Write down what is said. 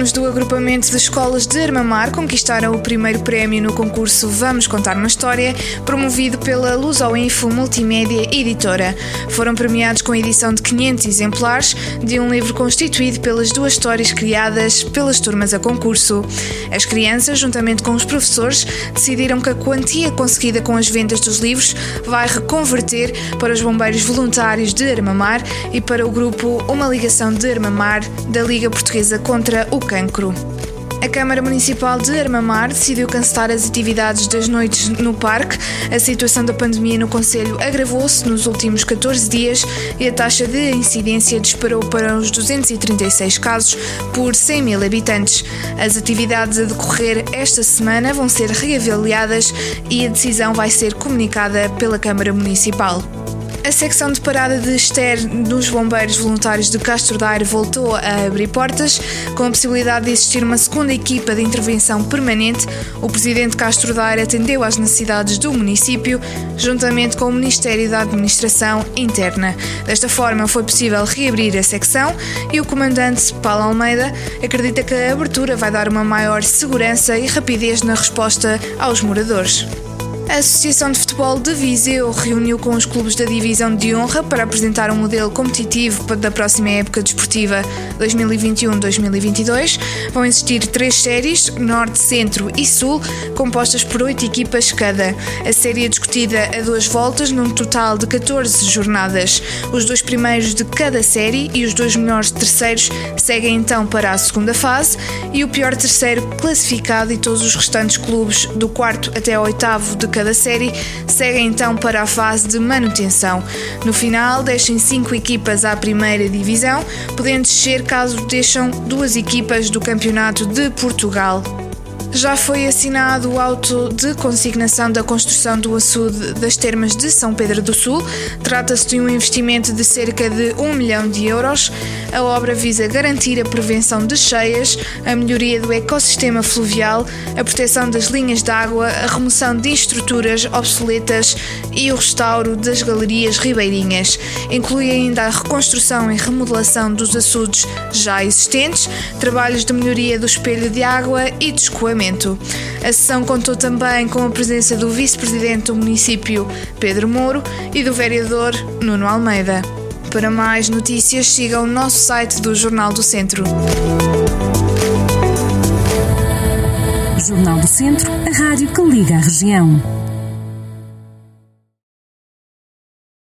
Os alunos do agrupamento de escolas de Armamar conquistaram o primeiro prémio no concurso Vamos Contar uma História, promovido pela Lusoinfo Multimédia Editora. Foram premiados com a edição de 500 exemplares de um livro constituído pelas duas histórias criadas pelas turmas a concurso. As crianças, juntamente com os professores, decidiram que a quantia conseguida com as vendas dos livros vai reconverter para os bombeiros voluntários de Armamar e para o grupo Uma Ligação de Armamar da Liga Portuguesa contra o cancro. A Câmara Municipal de Armamar decidiu cancelar as atividades das noites no parque. A situação da pandemia no Conselho agravou-se nos últimos 14 dias e a taxa de incidência disparou para os 236 casos por 100 mil habitantes. As atividades a decorrer esta semana vão ser reavaliadas e a decisão vai ser comunicada pela Câmara Municipal. A secção de parada de Ester dos Bombeiros Voluntários de Castro Daire voltou a abrir portas, com a possibilidade de existir uma segunda equipa de intervenção permanente. O presidente Castro Daire atendeu às necessidades do município, juntamente com o Ministério da Administração Interna. Desta forma, foi possível reabrir a secção e o comandante Paulo Almeida acredita que a abertura vai dar uma maior segurança e rapidez na resposta aos moradores. A Associação de Futebol de Viseu reuniu com os clubes da Divisão de Honra para apresentar um modelo competitivo da próxima época desportiva 2021-2022. Vão existir três séries, Norte, Centro e Sul, compostas por oito equipas cada. A série é discutida a duas voltas, num total de 14 jornadas. Os dois primeiros de cada série e os dois melhores terceiros seguem então para a segunda fase e o pior terceiro classificado e todos os restantes clubes do quarto até ao oitavo de cada cada série seguem então para a fase de manutenção. No final, deixem cinco equipas à primeira divisão, podendo descer caso deixam duas equipas do Campeonato de Portugal. Já foi assinado o auto de consignação da construção do açude das termas de São Pedro do Sul. Trata-se de um investimento de cerca de 1 milhão de euros. A obra visa garantir a prevenção de cheias, a melhoria do ecossistema fluvial, a proteção das linhas de água, a remoção de estruturas obsoletas e o restauro das galerias ribeirinhas. Inclui ainda a reconstrução e remodelação dos açudes já existentes, trabalhos de melhoria do espelho de água e de escoamento. A sessão contou também com a presença do vice-presidente do município, Pedro Mouro, e do vereador Nuno Almeida. Para mais notícias, siga o nosso site do Jornal do Centro. Jornal do Centro, a rádio que liga a região.